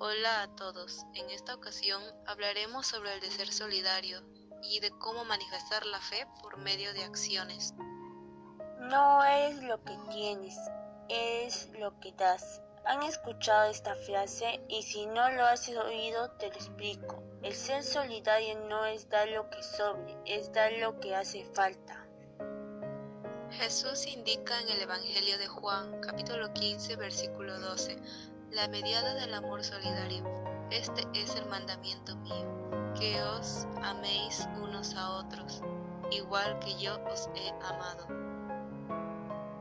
Hola a todos, en esta ocasión hablaremos sobre el de ser solidario y de cómo manifestar la fe por medio de acciones. No eres lo que tienes, es lo que das. ¿Han escuchado esta frase? Y si no lo has oído, te lo explico. El ser solidario no es dar lo que sobre, es dar lo que hace falta. Jesús indica en el Evangelio de Juan, capítulo 15, versículo 12, la mediada del amor solidario. Este es el mandamiento mío, que os améis unos a otros, igual que yo os he amado.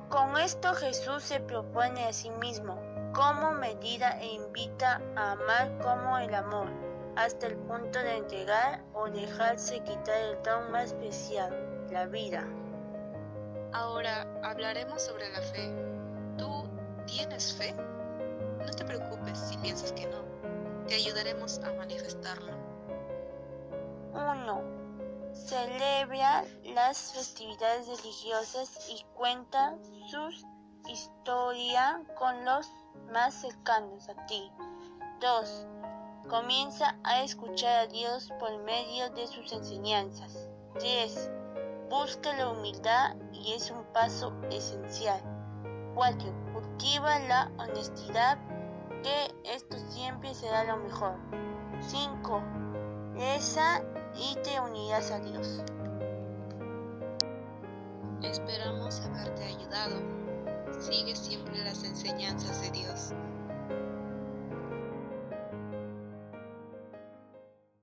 Con esto Jesús se propone a sí mismo como medida e invita a amar como el amor, hasta el punto de entregar o dejarse quitar el don más especial, la vida. Ahora hablaremos sobre la fe. ¿Tú tienes fe? Si piensas que no. Te ayudaremos a manifestarlo. 1. Celebra las festividades religiosas y cuenta su historia con los más cercanos a ti. 2. Comienza a escuchar a Dios por medio de sus enseñanzas. 3. Busca la humildad y es un paso esencial. 4. Cultiva la honestidad esto siempre será lo mejor. 5. Reza y te unirás a Dios. Esperamos haberte ayudado. Sigue siempre las enseñanzas de Dios.